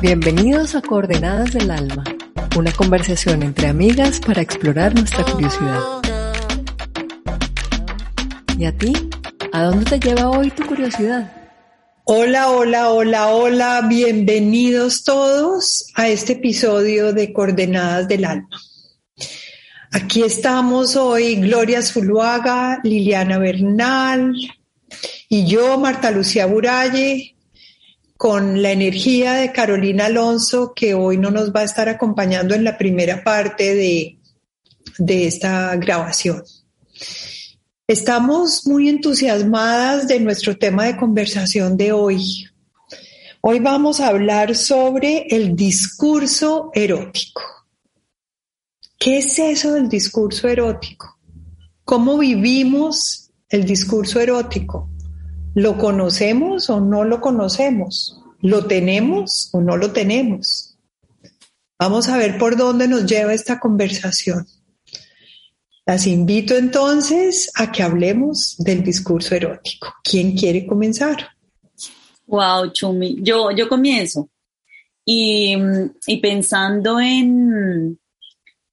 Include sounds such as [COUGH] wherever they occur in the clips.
Bienvenidos a Coordenadas del Alma, una conversación entre amigas para explorar nuestra curiosidad. ¿Y a ti? ¿A dónde te lleva hoy tu curiosidad? Hola, hola, hola, hola, bienvenidos todos a este episodio de Coordenadas del Alma. Aquí estamos hoy Gloria Zuluaga, Liliana Bernal y yo, Marta Lucía Buralle, con la energía de Carolina Alonso, que hoy no nos va a estar acompañando en la primera parte de, de esta grabación. Estamos muy entusiasmadas de nuestro tema de conversación de hoy. Hoy vamos a hablar sobre el discurso erótico. ¿Qué es eso del discurso erótico? ¿Cómo vivimos el discurso erótico? ¿Lo conocemos o no lo conocemos? ¿Lo tenemos o no lo tenemos? Vamos a ver por dónde nos lleva esta conversación. Las invito entonces a que hablemos del discurso erótico. ¿Quién quiere comenzar? Wow, Chumi. Yo, yo comienzo. Y, y pensando en,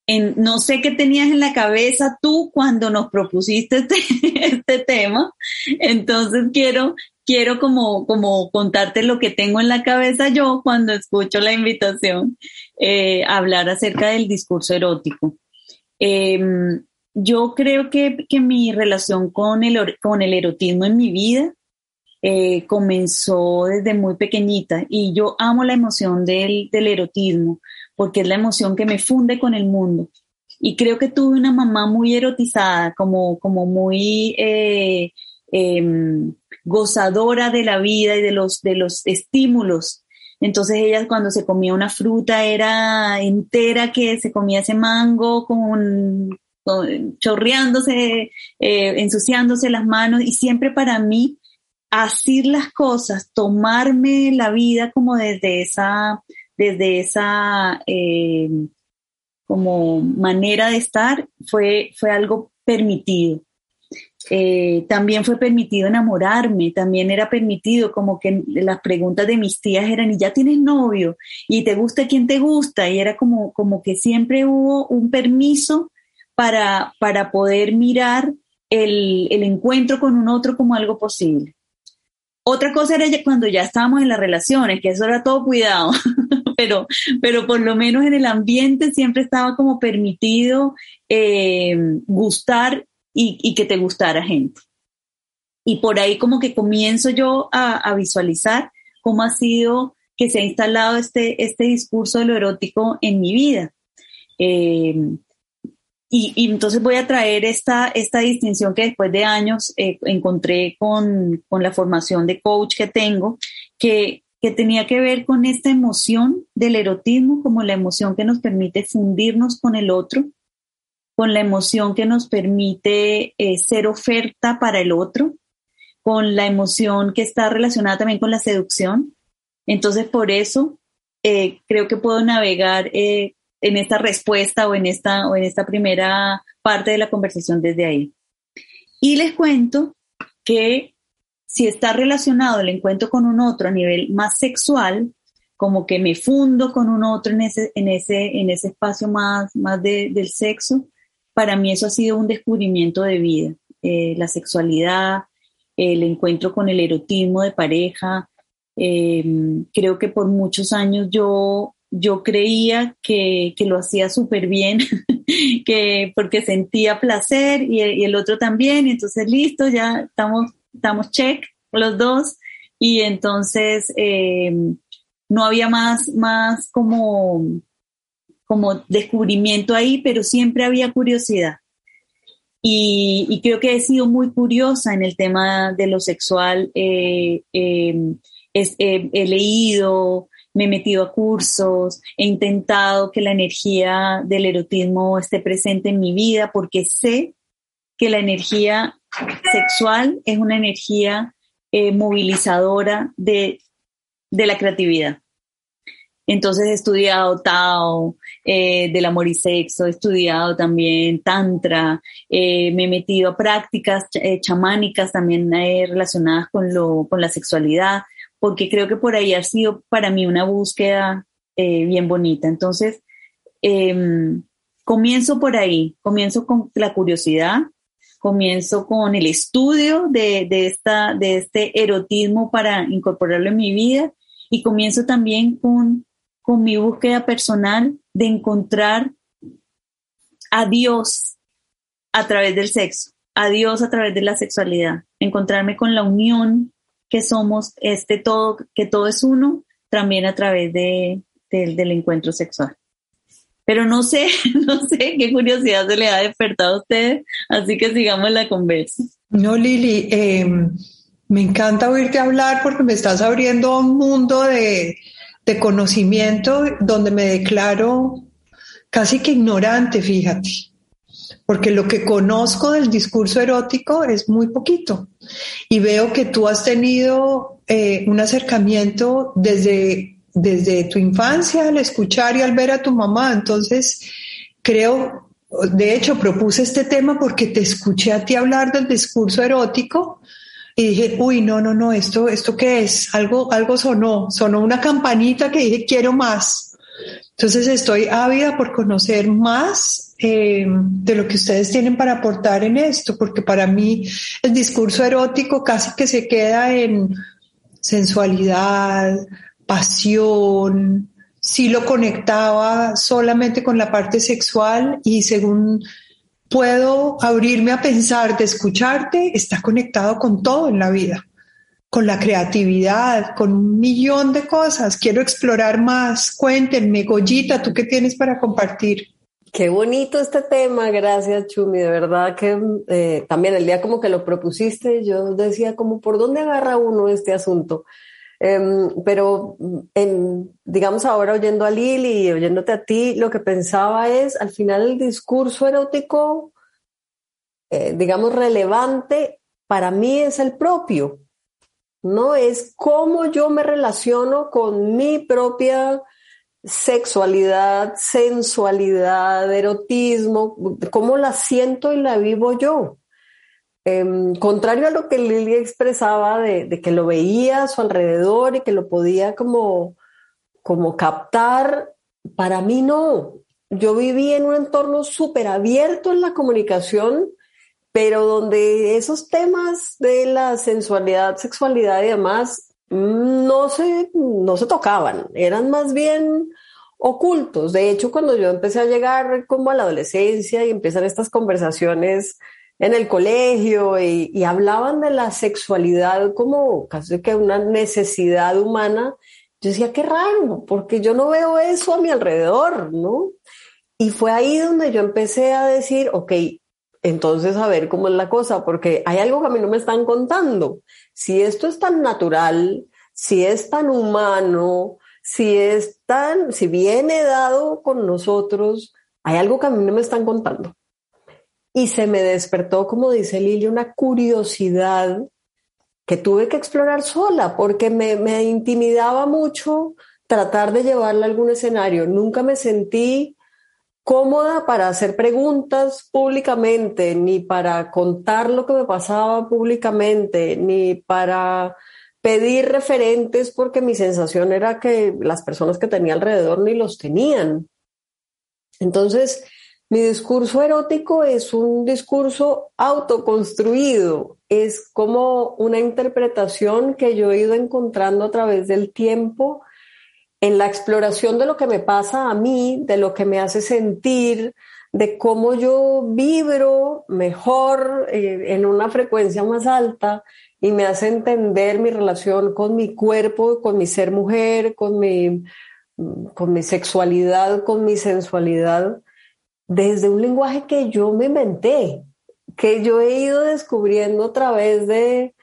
no sé qué tenías en la cabeza tú cuando nos propusiste este, [LAUGHS] este tema. Entonces quiero, quiero como, como contarte lo que tengo en la cabeza yo cuando escucho la invitación eh, hablar acerca del discurso erótico. Em, yo creo que, mi relación con el, con el erotismo en mi vida eh, comenzó desde muy pequeñita y yo amo la emoción del, del erotismo porque es la emoción que me funde con el mundo. Y creo que tuve una mamá muy erotizada, como, como muy eh, em, gozadora de la vida y de los, de los estímulos. Entonces ella cuando se comía una fruta era entera que se comía ese mango con, chorreándose, eh, ensuciándose las manos y siempre para mí hacer las cosas, tomarme la vida como desde esa desde esa eh, como manera de estar fue, fue algo permitido. Eh, también fue permitido enamorarme, también era permitido como que las preguntas de mis tías eran, ¿y ya tienes novio? ¿Y te gusta quien te gusta? Y era como, como que siempre hubo un permiso para, para poder mirar el, el encuentro con un otro como algo posible. Otra cosa era cuando ya estábamos en las relaciones, que eso era todo cuidado. [LAUGHS] pero, pero por lo menos en el ambiente siempre estaba como permitido eh, gustar y, que te gustara gente. Y por ahí como que comienzo yo a, visualizar cómo ha sido que se ha instalado este, este discurso de lo erótico en mi vida. Eh, y, entonces voy a traer esta, esta distinción que después de años eh, encontré con, con, la formación de coach que tengo, que que tenía que ver con esta emoción del erotismo como la emoción que nos permite fundirnos con el otro, con la emoción que nos permite eh, ser oferta para el otro, con la emoción que está relacionada también con la seducción. Entonces, por eso eh, creo que puedo navegar eh, en esta respuesta o en esta, o en esta primera parte de la conversación desde ahí. Y les cuento que si está relacionado el encuentro con un otro a nivel más sexual, como que me fundo con un otro en ese, en ese, en ese espacio más, más del sexo, para mí eso ha sido un descubrimiento de vida. Eh, la sexualidad, el encuentro con el erotismo de pareja. Em, creo que por muchos años yo, yo creía que, que lo hacía súper bien, [LAUGHS] que porque sentía placer y, el otro también, entonces listo, ya estamos estamos check los dos y entonces eh, no había más, más como, como descubrimiento ahí, pero siempre había curiosidad. Y, creo que he sido muy curiosa en el tema de lo sexual. Eh, em, he leído, me he metido a cursos, he intentado que la energía del erotismo esté presente en mi vida porque sé que la energía sexual es una energía eh, movilizadora de, la creatividad. Entonces he estudiado Tao, eh, del amor y sexo, he estudiado también Tantra, eh, me he metido a prácticas chamánicas también relacionadas con, lo, con la sexualidad porque creo que por ahí ha sido para mí una búsqueda bien bonita. Entonces, em, comienzo por ahí, comienzo con la curiosidad, comienzo con el estudio de, esta, de este erotismo para incorporarlo en mi vida y comienzo también con, con mi búsqueda personal de encontrar a Dios a través del sexo, a Dios a través de la sexualidad, encontrarme con la unión que somos este todo, que todo es uno, también a través de, del encuentro sexual. Pero no sé, [LAUGHS] no sé qué curiosidad se le ha despertado a usted, así que sigamos la conversa. No, Lili, em, me encanta oírte hablar porque me estás abriendo un mundo de, de conocimiento donde me declaro casi que ignorante, fíjate porque lo que conozco del discurso erótico es muy poquito. Y veo que tú has tenido eh, un acercamiento desde, desde tu infancia al escuchar y al ver a tu mamá. Entonces, creo, de hecho, propuse este tema porque te escuché a ti hablar del discurso erótico y dije, uy, no, no, no, esto, esto qué es? Algo, algo sonó, sonó una campanita que dije, quiero más. Entonces estoy ávida por conocer más eh, de lo que ustedes tienen para aportar en esto, porque para mí el discurso erótico casi que se queda en sensualidad, pasión, sí lo conectaba solamente con la parte sexual y según puedo abrirme a pensar de escucharte, está conectado con todo en la vida, con la creatividad, con un millón de cosas. Quiero explorar más. Cuéntenme, Goyita, ¿tú qué tienes para compartir? Qué bonito este tema, gracias Chumi, de verdad que eh, también el día como que lo propusiste, yo decía como por dónde agarra uno este asunto. Em, pero en, digamos ahora oyendo a Lili y oyéndote a ti, lo que pensaba es al final el discurso erótico, eh, digamos, relevante para mí es el propio, ¿no? Es cómo yo me relaciono con mi propia sexualidad, sensualidad, erotismo, cómo la siento y la vivo yo. Em, contrario a lo que Lili expresaba de, que lo veía a su alrededor y que lo podía como, como captar, para mí no. Yo viví en un entorno súper abierto en la comunicación, pero donde esos temas de la sensualidad, sexualidad y demás no se, no se tocaban, eran más bien ocultos. De hecho, cuando yo empecé a llegar como a la adolescencia y empiezan estas conversaciones en el colegio y, hablaban de la sexualidad como casi que una necesidad humana, yo decía, qué raro, porque yo no veo eso a mi alrededor, ¿no? Y fue ahí donde yo empecé a decir, ok, entonces a ver cómo es la cosa, porque hay algo que a mí no me están contando. Si esto es tan natural, si es tan humano, si es tan, si viene dado con nosotros, hay algo que a mí no me están contando. Y se me despertó, como dice Lili, una curiosidad que tuve que explorar sola, porque me, me intimidaba mucho tratar de llevarla a algún escenario. Nunca me sentí cómoda para hacer preguntas públicamente, ni para contar lo que me pasaba públicamente, ni para pedir referentes porque mi sensación era que las personas que tenía alrededor ni los tenían. Entonces, mi discurso erótico es un discurso autoconstruido, es como una interpretación que yo he ido encontrando a través del tiempo en la exploración de lo que me pasa a mí, de lo que me hace sentir, de cómo yo vibro mejor eh, en una frecuencia más alta y me hace entender mi relación con mi cuerpo, con mi ser mujer, con mi, con mi sexualidad, con mi sensualidad, desde un lenguaje que yo me inventé, que yo he ido descubriendo a través de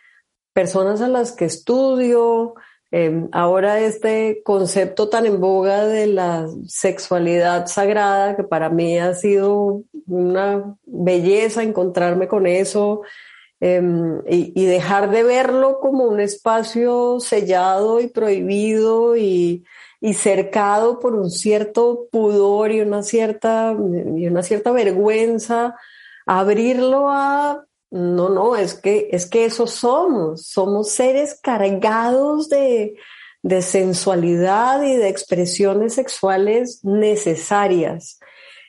personas a las que estudio, em, ahora este concepto tan en boga de la sexualidad sagrada, que para mí ha sido una belleza encontrarme con eso em, y, dejar de verlo como un espacio sellado y prohibido y, y cercado por un cierto pudor y una cierta, y una cierta vergüenza, abrirlo a no, no, es que, es que eso somos, somos seres cargados de, de sensualidad y de expresiones sexuales necesarias.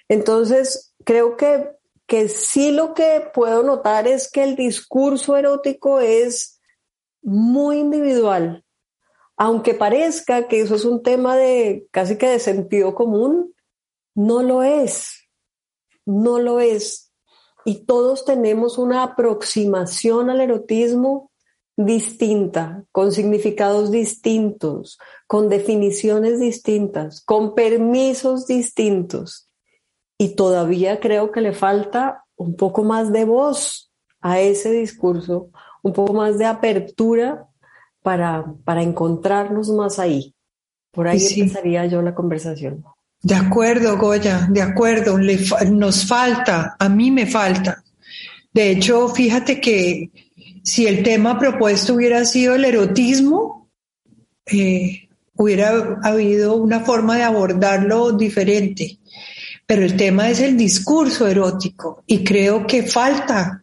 Entonces, creo que, que sí lo que puedo notar es que el discurso erótico es muy individual. Aunque parezca que eso es un tema de casi que de sentido común, no lo es. No lo es y todos tenemos una aproximación al erotismo distinta, con significados distintos, con definiciones distintas, con permisos distintos. Y todavía creo que le falta un poco más de voz a ese discurso, un poco más de apertura para, para encontrarnos más ahí. Por ahí empezaría yo la conversación. De acuerdo, Goya, de acuerdo. nos falta, a mí me falta. De hecho, fíjate que si el tema propuesto hubiera sido el erotismo, eh, hubiera habido una forma de abordarlo diferente. Pero el tema es el discurso erótico y creo que falta,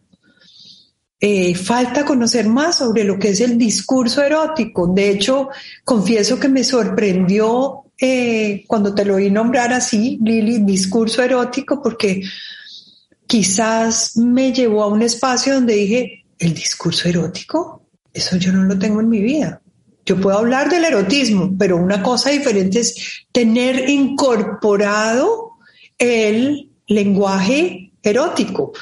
eh, falta conocer más sobre lo que es el discurso erótico. De hecho, confieso que me sorprendió eh, cuando te lo oí nombrar así, Lili, discurso erótico, porque quizás me llevó a un espacio donde dije, el discurso erótico, eso yo no lo tengo en mi vida. Yo puedo hablar del erotismo, pero una cosa diferente es tener incorporado el lenguaje erótico.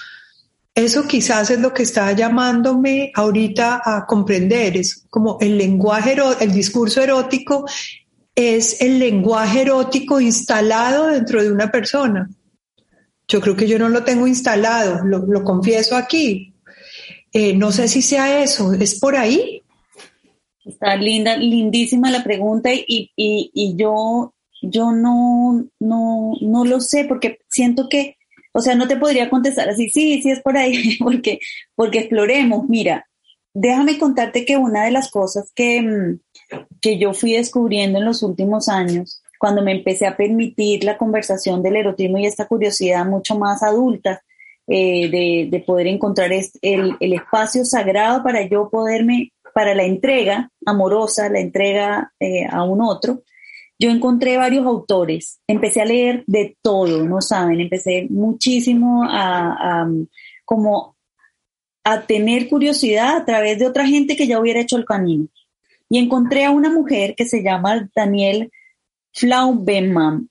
Eso quizás es lo que está llamándome ahorita a comprender, es como el lenguaje, el discurso erótico es el lenguaje erótico instalado dentro de una persona. Yo creo que yo no lo tengo instalado, lo, confieso aquí. Eh, no sé si sea eso, ¿es por ahí? Está linda, lindísima la pregunta y, y, yo, yo no, no, no lo sé porque siento que, o sea, no te podría contestar así, sí, sí es por ahí, [LAUGHS] porque, porque exploremos. Mira, déjame contarte que una de las cosas que, mm, que yo fui descubriendo en los últimos años, cuando me empecé a permitir la conversación del erotismo y esta curiosidad mucho más adulta, eh, de, poder encontrar el, espacio sagrado para yo poderme, para la entrega amorosa, la entrega eh, a un otro, yo encontré varios autores, empecé a leer de todo, no saben, empecé muchísimo a, a como a tener curiosidad a través de otra gente que ya hubiera hecho el camino y encontré a una mujer que se llama Daniel Flaubenbaum.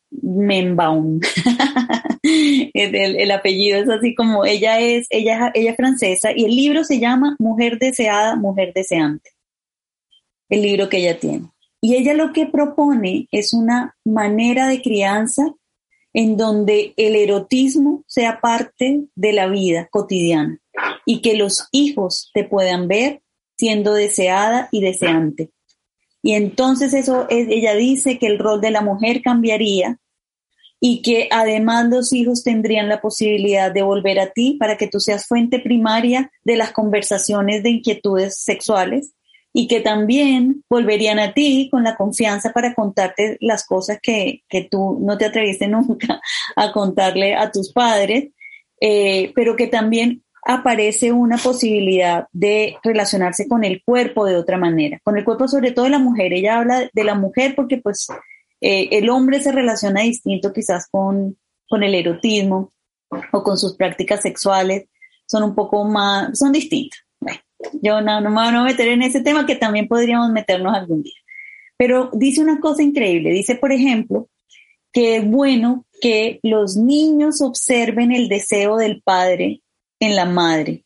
[LAUGHS] el, el, apellido es así como ella es, ella, ella es francesa y el libro se llama Mujer deseada, mujer deseante. El libro que ella tiene. Y ella lo que propone es una manera de crianza en donde el erotismo sea parte de la vida cotidiana y que los hijos te puedan ver siendo deseada y deseante. Y entonces eso ella dice que el rol de la mujer cambiaría y que además los hijos tendrían la posibilidad de volver a ti para que tú seas fuente primaria de las conversaciones de inquietudes sexuales y que también volverían a ti con la confianza para contarte las cosas que, tú no te atreviste [LAUGHS] nunca a contarle a tus padres, eh, pero que también aparece una posibilidad de relacionarse con el cuerpo de otra manera, con el cuerpo sobre todo de la mujer. Ella habla de la mujer porque pues eh, el hombre se relaciona distinto quizás con, con el erotismo o con sus prácticas sexuales, son un poco más, son distintas. Yo no, me voy a meter en ese tema que también podríamos meternos algún día. Pero dice una cosa increíble, dice por ejemplo que es bueno que los niños observen el deseo del padre en la madre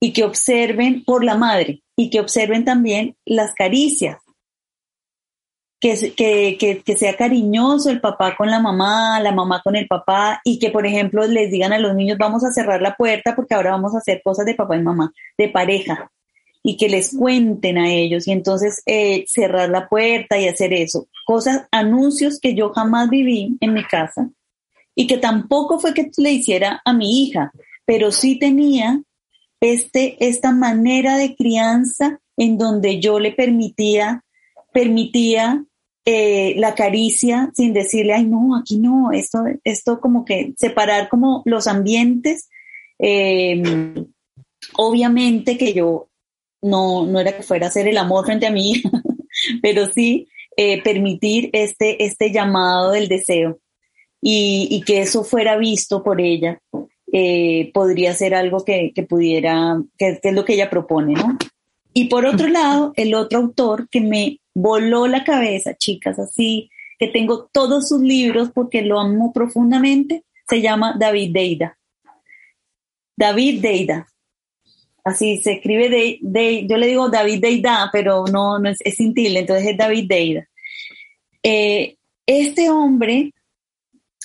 y que observen por la madre y que observen también las caricias que, que, que, sea cariñoso el papá con la mamá, la mamá con el papá, y que, por ejemplo, les digan a los niños, vamos a cerrar la puerta porque ahora vamos a hacer cosas de papá y mamá, de pareja, y que les cuenten a ellos, y entonces eh, cerrar la puerta y hacer eso. Cosas, anuncios que yo jamás viví en mi casa, y que tampoco fue que le hiciera a mi hija, pero sí tenía este, esta manera de crianza en donde yo le permitía, permitía eh, la caricia sin decirle, ay, no, aquí no, esto, esto como que separar como los ambientes. Em, obviamente que yo no, no era que fuera a hacer el amor frente a mí, [LAUGHS] pero sí eh, permitir este, este llamado del deseo y, y, que eso fuera visto por ella. Eh, podría ser algo que, que pudiera, que, que, es lo que ella propone, ¿no? Y por otro lado, el otro autor que me voló la cabeza, chicas, así, que tengo todos sus libros porque lo amo profundamente, se llama David Deida. David Deida. Así se escribe de, de yo le digo David Deida, pero no, es, es entonces es David Deida. Eh, este hombre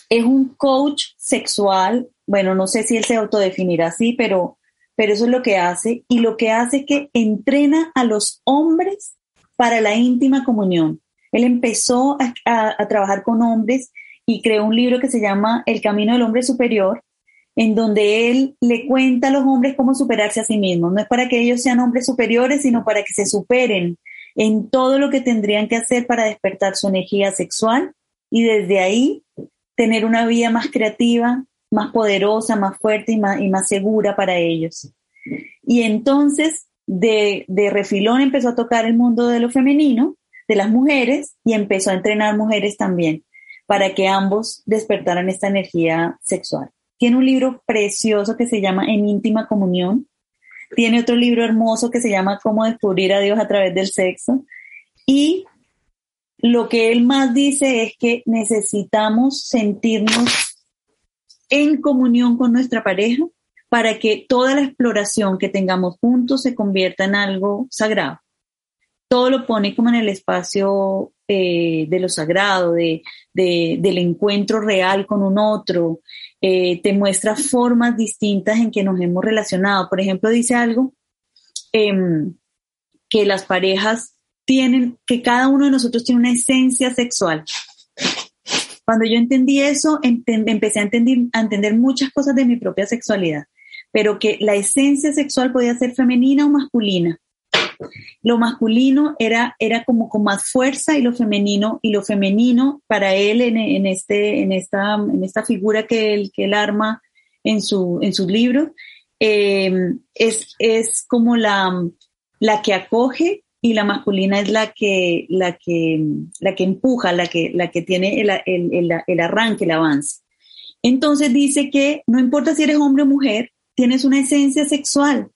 es un coach sexual bueno, no sé si él se autodefinirá así, pero, pero eso es lo que hace. Y lo que hace es que entrena a los hombres para la íntima comunión. Él empezó a, trabajar con hombres y creó un libro que se llama El Camino del Hombre Superior, en donde él le cuenta a los hombres cómo superarse a sí mismos. No es para que ellos sean hombres superiores, sino para que se superen en todo lo que tendrían que hacer para despertar su energía sexual y desde ahí tener una vida más creativa, más poderosa, más fuerte y más, y más segura para ellos. Y entonces, de, de refilón empezó a tocar el mundo de lo femenino, de las mujeres, y empezó a entrenar mujeres también, para que ambos despertaran esta energía sexual. Tiene un libro precioso que se llama En íntima comunión. Tiene otro libro hermoso que se llama Cómo descubrir a Dios a través del sexo. Y lo que él más dice es que necesitamos sentirnos en comunión con nuestra pareja para que toda la exploración que tengamos juntos se convierta en algo sagrado. Todo lo pone como en el espacio eh, de lo sagrado, de, del encuentro real con un otro, eh, te muestra formas distintas en que nos hemos relacionado. Por ejemplo, dice algo em, que las parejas tienen, que cada uno de nosotros tiene una esencia sexual cuando yo entendí eso, empecé a entender, a entender muchas cosas de mi propia sexualidad, pero que la esencia sexual podía ser femenina o masculina. Lo masculino era, era como con más fuerza y lo femenino, y lo femenino para él en, este, en, esta, en esta figura que él, que él arma en, su, en sus libros, eh, es, es como la, la que acoge y la masculina es la que, la que, la que empuja, la que, la que tiene el, el, el, arranque, el avance. Entonces dice que no importa si eres hombre o mujer, tienes una esencia sexual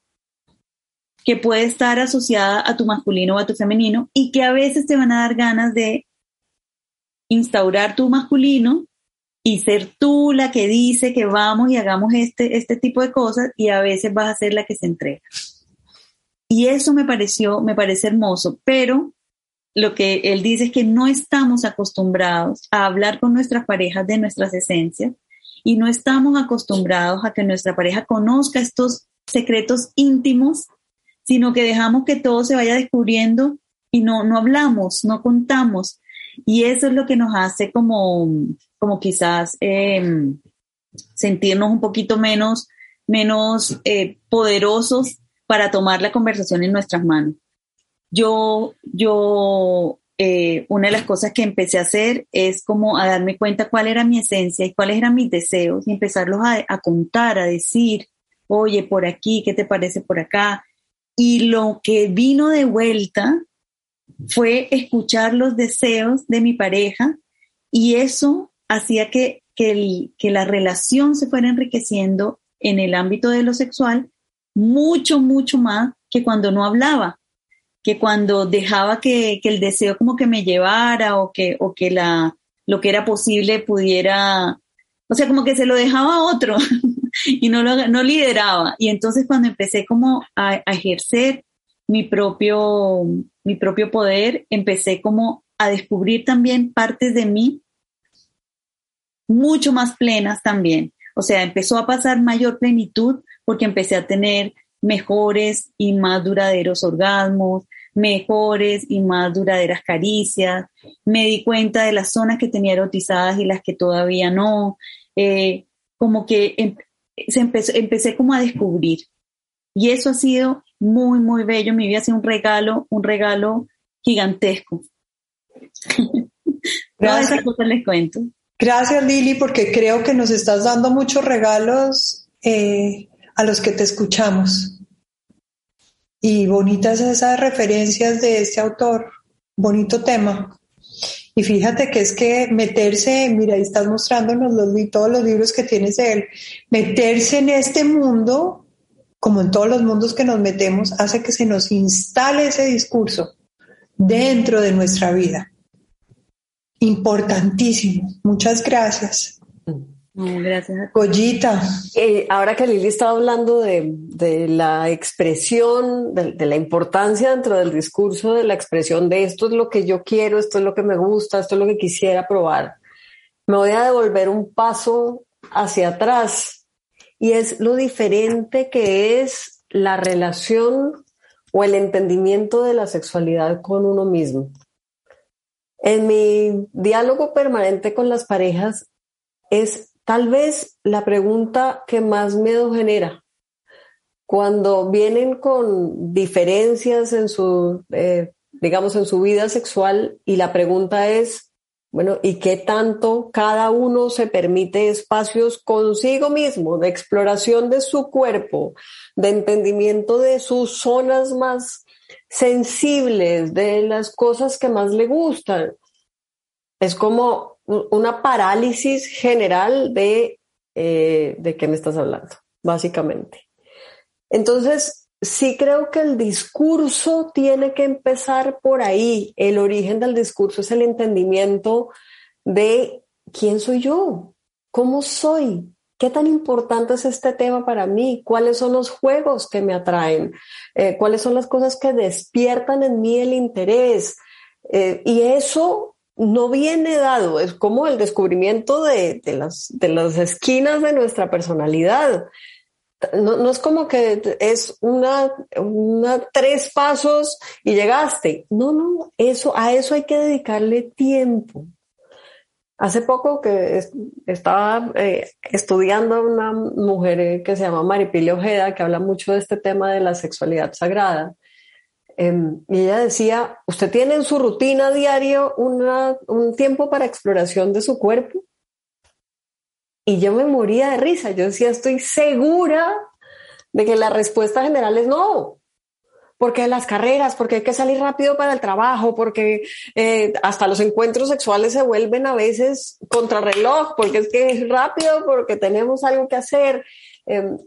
que puede estar asociada a tu masculino o a tu femenino y que a veces te van a dar ganas de instaurar tu masculino y ser tú la que dice que vamos y hagamos este, este tipo de cosas y a veces vas a ser la que se entrega. Y eso me pareció, me parece hermoso, pero lo que él dice es que no estamos acostumbrados a hablar con nuestras parejas de nuestras esencias y no estamos acostumbrados a que nuestra pareja conozca estos secretos íntimos, sino que dejamos que todo se vaya descubriendo y no, no hablamos, no contamos. Y eso es lo que nos hace como, como quizás em, sentirnos un poquito menos, menos eh, poderosos para tomar la conversación en nuestras manos. Yo, yo, eh, una de las cosas que empecé a hacer es como a darme cuenta cuál era mi esencia y cuáles eran mis deseos y empezarlos a, contar, a decir, oye, por aquí, ¿qué te parece por acá? Y lo que vino de vuelta fue escuchar los deseos de mi pareja y eso hacía que, que la relación se fuera enriqueciendo en el ámbito de lo sexual mucho, mucho más que cuando no hablaba, que cuando dejaba que, que el deseo como que me llevara o que, o que la, lo que era posible pudiera, o sea, como que se lo dejaba a otro [LAUGHS] y no, lo, no lideraba. Y entonces cuando empecé como a, a, ejercer mi propio, mi propio poder, empecé como a descubrir también partes de mí mucho más plenas también. O sea, empezó a pasar mayor plenitud porque empecé a tener mejores y más duraderos orgasmos, mejores y más duraderas caricias. Me di cuenta de las zonas que tenía erotizadas y las que todavía no. Eh, como que em, se empecé como a descubrir. Y eso ha sido muy, muy bello. Mi vida ha sido un regalo, un regalo gigantesco. [LAUGHS] Todas esas cosas les cuento. Gracias Lili, porque creo que nos estás dando muchos regalos eh, a los que te escuchamos. Y bonitas esas referencias de este autor, bonito tema. Y fíjate que es que meterse, mira, ahí estás mostrándonos todos los libros que tienes de él, meterse en este mundo, como en todos los mundos que nos metemos, hace que se nos instale ese discurso dentro de nuestra vida. Importantísimo. Muchas gracias. Gracias. Goyita. Eh, ahora que Lili estaba hablando de, la expresión, de, la importancia dentro del discurso de la expresión de esto es lo que yo quiero, esto es lo que me gusta, esto es lo que quisiera probar, me voy a devolver un paso hacia atrás y es lo diferente que es la relación o el entendimiento de la sexualidad con uno mismo. En mi diálogo permanente con las parejas es Tal vez la pregunta que más miedo genera cuando vienen con diferencias en su, eh, digamos, en su vida sexual y la pregunta es, bueno, ¿y qué tanto cada uno se permite espacios consigo mismo, de exploración de su cuerpo, de entendimiento de sus zonas más sensibles, de las cosas que más le gustan? Es como una parálisis general de, eh, de qué me estás hablando, básicamente. Entonces, sí creo que el discurso tiene que empezar por ahí. El origen del discurso es el entendimiento de quién soy yo, cómo soy, qué tan importante es este tema para mí, cuáles son los juegos que me atraen, eh, cuáles son las cosas que despiertan en mí el interés. Eh, y eso no viene dado, es como el descubrimiento de, las, de las esquinas de nuestra personalidad. No, es como que es una, una, tres pasos y llegaste. No, no, eso, a eso hay que dedicarle tiempo. Hace poco que estaba eh, estudiando a una mujer que se llama Maripilia Ojeda, que habla mucho de este tema de la sexualidad sagrada. Em, y ella decía, ¿usted tiene en su rutina diario un tiempo para exploración de su cuerpo? Y yo me moría de risa. Yo decía, estoy segura de que la respuesta general es no. Porque las carreras, porque hay que salir rápido para el trabajo, porque eh, hasta los encuentros sexuales se vuelven a veces contrarreloj, porque es que es rápido, porque tenemos algo que hacer. Em,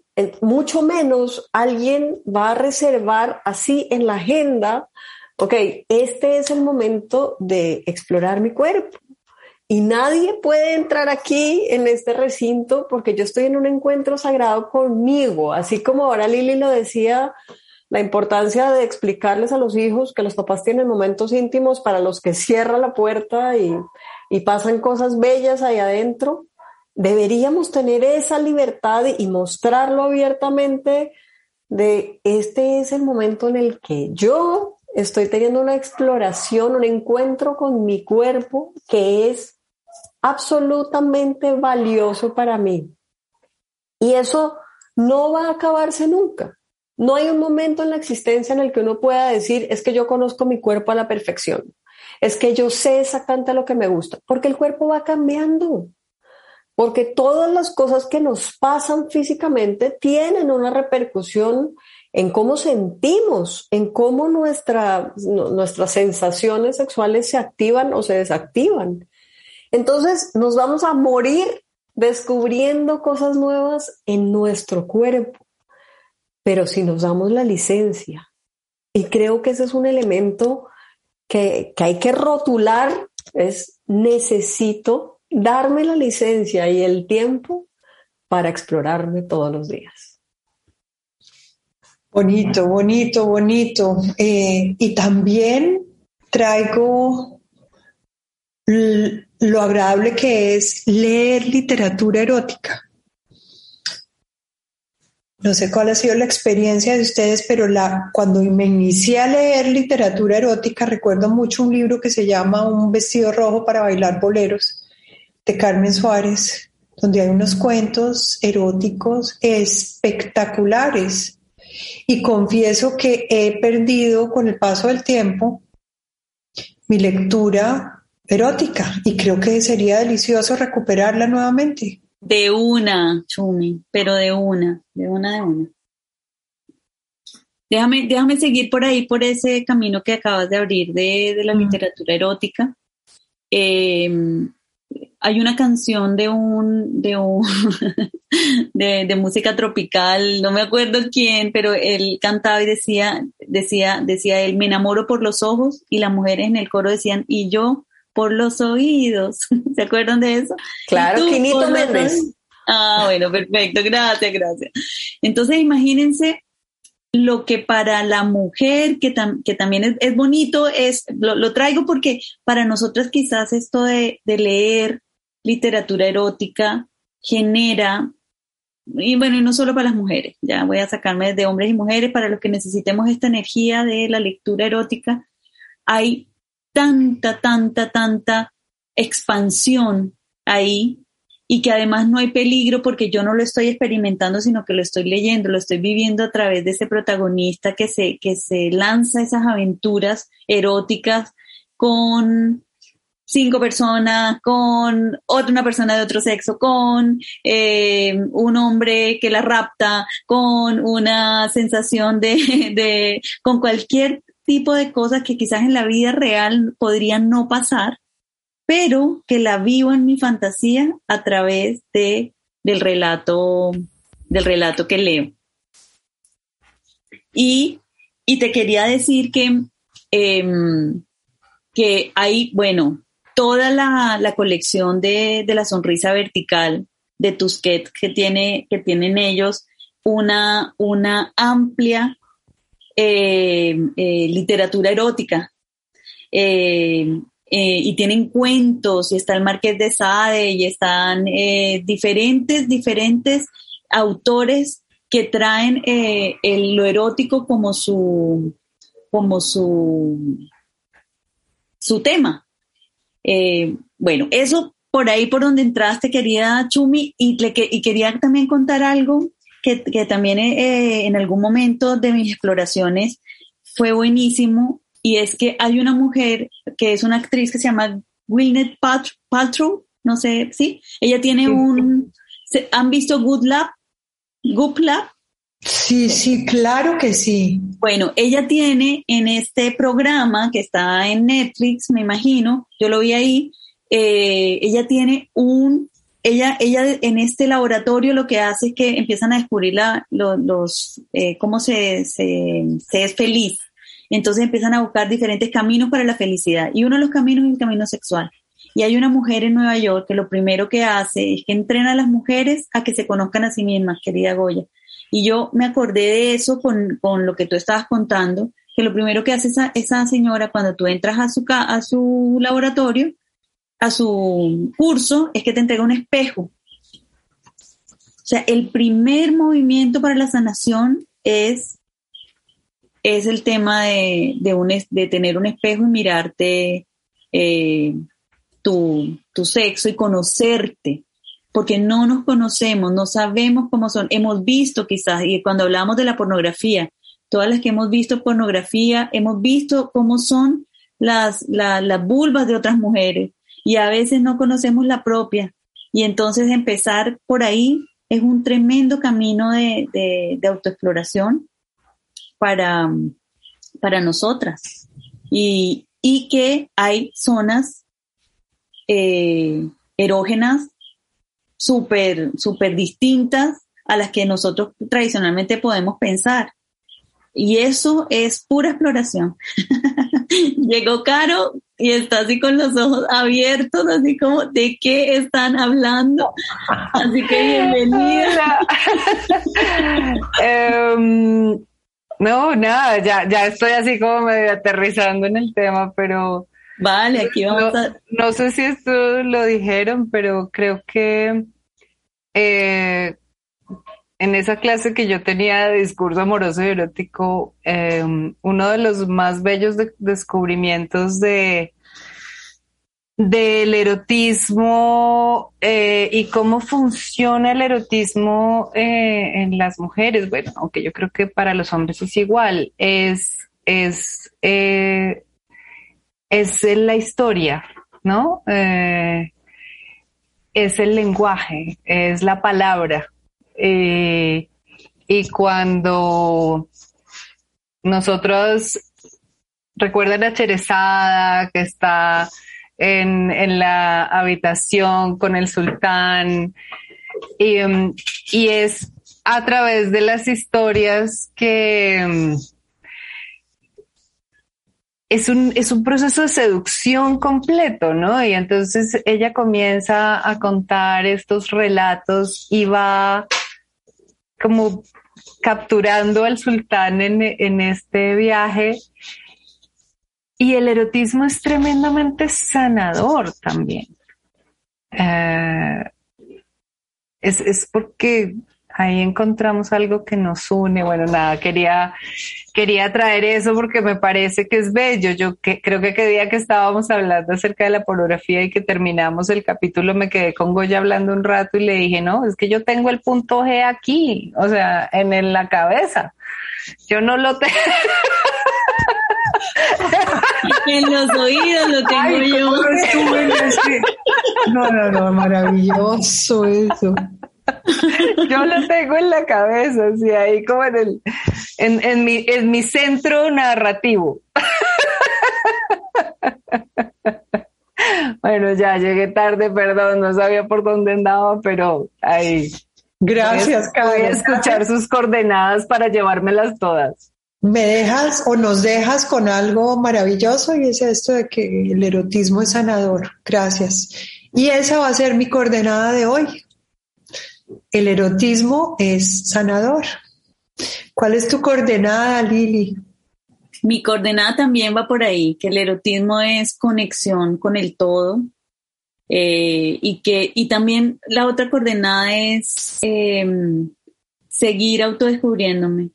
mucho menos alguien va a reservar así en la agenda, ok, este es el momento de explorar mi cuerpo. Y nadie puede entrar aquí en este recinto porque yo estoy en un encuentro sagrado conmigo, así como ahora Lili lo decía, la importancia de explicarles a los hijos que los papás tienen momentos íntimos para los que cierra la puerta y pasan cosas bellas ahí adentro deberíamos tener esa libertad y mostrarlo abiertamente de este es el momento en el que yo estoy teniendo una exploración, un encuentro con mi cuerpo que es absolutamente valioso para mí. Y eso no va a acabarse nunca. No hay un momento en la existencia en el que uno pueda decir, es que yo conozco mi cuerpo a la perfección, es que yo sé exactamente lo que me gusta, porque el cuerpo va cambiando porque todas las cosas que nos pasan físicamente tienen una repercusión en cómo sentimos, en cómo nuestra, nuestras sensaciones sexuales se activan o se desactivan. Entonces nos vamos a morir descubriendo cosas nuevas en nuestro cuerpo, pero si nos damos la licencia, y creo que ese es un elemento que, que hay que rotular, es necesito darme la licencia y el tiempo para explorarme todos los días. Bonito, bonito, bonito. Eh, y también traigo lo agradable que es leer literatura erótica. No sé cuál ha sido la experiencia de ustedes, pero la, cuando me inicié a leer literatura erótica, recuerdo mucho un libro que se llama Un vestido rojo para bailar boleros, de Carmen Suárez, donde hay unos cuentos eróticos espectaculares. Y confieso que he perdido con el paso del tiempo mi lectura erótica y creo que sería delicioso recuperarla nuevamente. De una, Chumi, pero de una, de una, de una. Déjame, déjame seguir por ahí, por ese camino que acabas de abrir de, la literatura erótica. Em, hay una canción de un, de un, [LAUGHS] de, música tropical, no me acuerdo quién, pero él cantaba y decía, decía, decía él, me enamoro por los ojos y las mujeres en el coro decían, y yo por los oídos. [LAUGHS] ¿Se acuerdan de eso? Claro, Quinito Méndez. Ah, bueno, perfecto, gracias, gracias. Entonces imagínense lo que para la mujer, que, que también es, bonito, es, lo, traigo porque para nosotras quizás esto de, de leer literatura erótica genera, y bueno, y no solo para las mujeres, ya voy a sacarme de hombres y mujeres, para los que necesitemos esta energía de la lectura erótica, hay tanta, tanta, tanta expansión ahí y que además no hay peligro porque yo no lo estoy experimentando, sino que lo estoy leyendo, lo estoy viviendo a través de ese protagonista que se, que se lanza esas aventuras eróticas con cinco personas, con otra una persona de otro sexo, con eh, un hombre que la rapta, con una sensación de, de, con cualquier tipo de cosas que quizás en la vida real podrían no pasar, pero que la vivo en mi fantasía a través de, del relato, del relato que leo. Y, te quería decir que, em, que hay, bueno, toda la, colección de, la sonrisa vertical de Tusquet que, tiene, que tienen ellos, una, una amplia eh, eh, literatura erótica. Eh, y tienen cuentos, y está el Marqués de Sade, y están diferentes, diferentes autores que traen el, lo erótico como su, como su, su tema. Bueno, eso por ahí por donde entraste, querida Chumi, y, y quería también contar algo que, también eh, en algún momento de mis exploraciones fue buenísimo y es que hay una mujer que es una actriz que se llama Gwyneth Paltrow, no sé, ¿sí? Ella tiene un... ¿Han visto Good Lab? Good Lab. Sí, sí, claro que sí. Bueno, ella tiene en este programa que está en Netflix, me imagino, yo lo vi ahí, eh, ella tiene un ella, ella en este laboratorio lo que hace es que empiezan a descubrir la, los, eh, cómo se, se, es feliz. Entonces empiezan a buscar diferentes caminos para la felicidad. Y uno de los caminos es el camino sexual. Y hay una mujer en Nueva York que lo primero que hace es que entrena a las mujeres a que se conozcan a sí mismas, querida Goya. Y yo me acordé de eso con, con lo que tú estabas contando, que lo primero que hace esa, esa señora cuando tú entras a su, a su laboratorio a su curso es que te entrega un espejo. O sea, el primer movimiento para la sanación es, es el tema de, de, tener un espejo y mirarte eh, tu, tu sexo y conocerte, porque no nos conocemos, no sabemos cómo son. Hemos visto quizás, y cuando hablamos de la pornografía, todas las que hemos visto pornografía, hemos visto cómo son las, las vulvas de otras mujeres, y a veces no conocemos la propia. Y entonces empezar por ahí es un tremendo camino de, de, autoexploración para, para nosotras. Y, y que hay zonas eh, erógenas súper, súper distintas a las que nosotros tradicionalmente podemos pensar. Y eso es pura exploración. [LAUGHS] Llegó Caro y está así con los ojos abiertos, así como, ¿de qué están hablando? [LAUGHS] Así que bienvenida. [LAUGHS] Em, no, nada, ya, ya estoy así como medio aterrizando en el tema, pero Vale, aquí vamos no, a... No sé si esto lo dijeron, pero creo que eh, en esa clase que yo tenía de discurso amoroso y erótico, eh, uno de los más bellos de descubrimientos de del erotismo eh, y cómo funciona el erotismo eh, en las mujeres. Bueno, aunque yo creo que para los hombres es igual, es, es, eh, es la historia, ¿no? Eh, es el lenguaje, es la palabra. Eh, y cuando nosotros recuerdan a Cherezada que está en, en la habitación con el sultán y, y es a través de las historias que es un, es un proceso de seducción completo, ¿no? Y entonces ella comienza a contar estos relatos y va como capturando al sultán en, en este viaje. Y el erotismo es tremendamente sanador también. Eh, es, es porque ahí encontramos algo que nos une. Bueno, nada, quería, quería traer eso porque me parece que es bello. Yo que, creo que aquel día que estábamos hablando acerca de la pornografía y que terminamos el capítulo, me quedé con Goya hablando un rato y le dije, no, es que yo tengo el punto G aquí, o sea, en, en la cabeza. Yo no lo tengo. en los oídos lo tengo Ay, yo. No, no, no, maravilloso eso. [LAUGHS] Yo lo tengo en la cabeza, así ahí como en el, en, en mi, en mi centro narrativo. [LAUGHS] Bueno, ya llegué tarde, perdón, no sabía por dónde andaba, pero ahí. Gracias, Voy a escuchar sus coordenadas para llevármelas todas. Me dejas o nos dejas con algo maravilloso y es esto de que el erotismo es sanador. Gracias. Y esa va a ser mi coordenada de hoy. El erotismo es sanador. ¿Cuál es tu coordenada, Lili? Mi coordenada también va por ahí, que el erotismo es conexión con el todo. eh, y que, y también la otra coordenada es eh, seguir autodescubriéndome,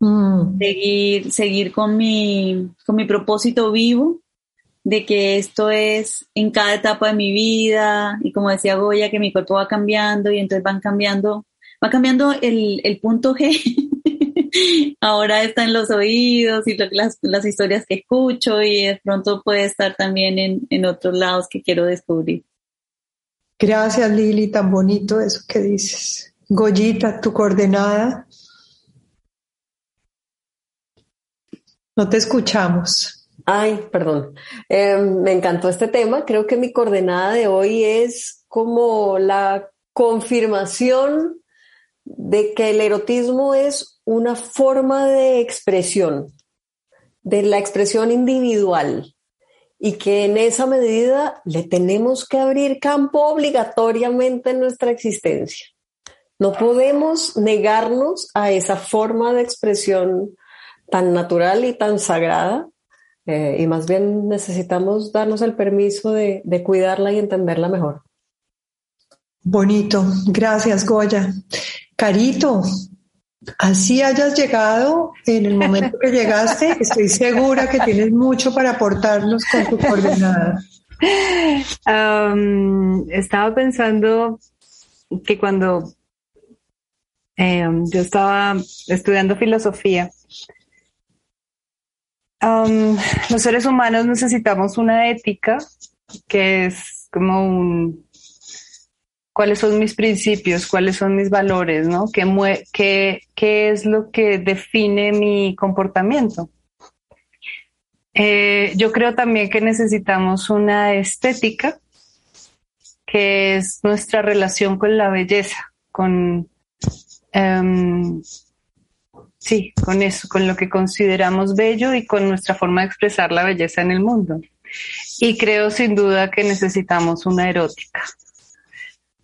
Mm, seguir, seguir con mi, con mi propósito vivo de que esto es en cada etapa de mi vida y como decía Goya, que mi cuerpo va cambiando y entonces van cambiando, va cambiando el, el punto G. [LAUGHS] Ahora está en los oídos y las, las historias que escucho y de pronto puede estar también en, en otros lados que quiero descubrir. Gracias, Lili, tan bonito eso que dices. Goyita, tu coordenada. No te escuchamos. Ay, perdón. Eh, me encantó este tema. Creo que mi coordenada de hoy es como la confirmación de que el erotismo es una forma de expresión, de la expresión individual, y que en esa medida le tenemos que abrir campo obligatoriamente en nuestra existencia. No podemos negarnos a esa forma de expresión tan natural y tan sagrada, eh, y más bien necesitamos darnos el permiso de, de cuidarla y entenderla mejor. Bonito. Gracias, Goya. Carito, así hayas llegado en el momento que llegaste, [LAUGHS] estoy segura que tienes mucho para aportarnos con tu coordenada. Um, estaba pensando que cuando eh, yo estaba estudiando filosofía, los seres humanos necesitamos una ética que es como un cuáles son mis principios, cuáles son mis valores, ¿no? ¿Qué, mue- qué, qué es lo que define mi comportamiento? Eh, yo creo también que necesitamos una estética, que es nuestra relación con la belleza, con, em, sí, con eso, con lo que consideramos bello y con nuestra forma de expresar la belleza en el mundo. Y creo sin duda que necesitamos una erótica.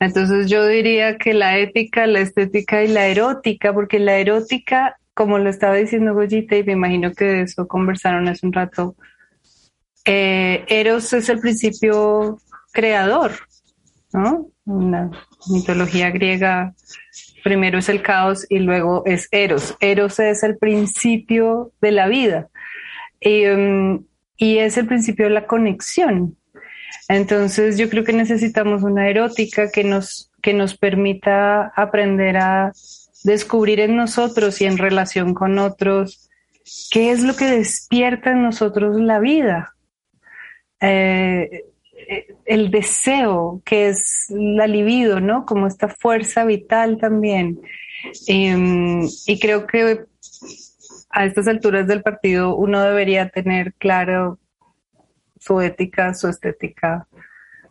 Entonces yo diría que la ética, la estética y la erótica, porque la erótica, como lo estaba diciendo Goyita, y me imagino que de eso conversaron hace un rato, eh, Eros es el principio creador, ¿no? Una mitología griega, primero es el caos y luego es Eros. Eros es el principio de la vida em, y es el principio de la conexión. Entonces yo creo que necesitamos una erótica que nos, que nos permita aprender a descubrir en nosotros y en relación con otros qué es lo que despierta en nosotros la vida. Eh, el deseo, que es la libido, ¿no? Como esta fuerza vital también. Em, y creo que a estas alturas del partido uno debería tener claro su ética, su estética,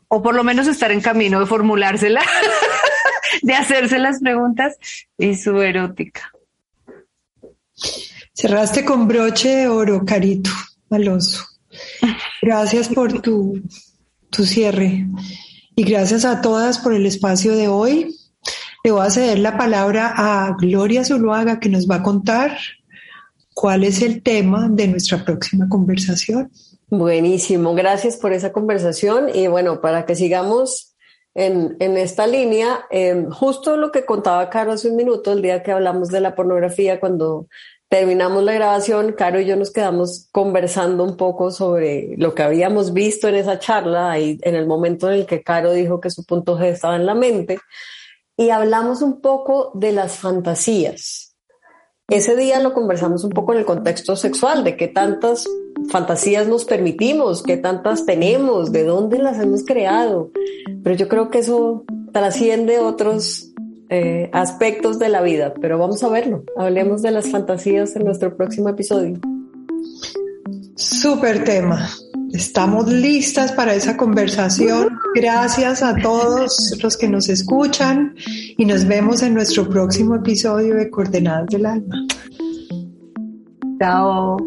o por lo menos estar en camino de formulársela, [LAUGHS] de hacerse las preguntas y su erótica. Cerraste con broche de oro, Carito Alonso. Gracias por tu, tu cierre y gracias a todas por el espacio de hoy. Le voy a ceder la palabra a Gloria Zuluaga que nos va a contar cuál es el tema de nuestra próxima conversación. Buenísimo, gracias por esa conversación y bueno, para que sigamos en, en esta línea, eh, justo lo que contaba Caro hace un minuto, el día que hablamos de la pornografía, cuando terminamos la grabación, Caro y yo nos quedamos conversando un poco sobre lo que habíamos visto en esa charla, ahí en el momento en el que Caro dijo que su punto G estaba en la mente, y hablamos un poco de las fantasías. Ese día lo conversamos un poco en el contexto sexual, de qué tantas fantasías nos permitimos, qué tantas tenemos, de dónde las hemos creado. Pero yo creo que eso trasciende otros eh, aspectos de la vida, pero vamos a verlo. Hablemos de las fantasías en nuestro próximo episodio. Súper tema. Estamos listas para esa conversación. Gracias a todos los que nos escuchan y nos vemos en nuestro próximo episodio de Coordenadas del Alma. Chao.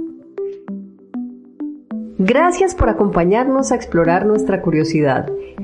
Gracias por acompañarnos a explorar nuestra curiosidad.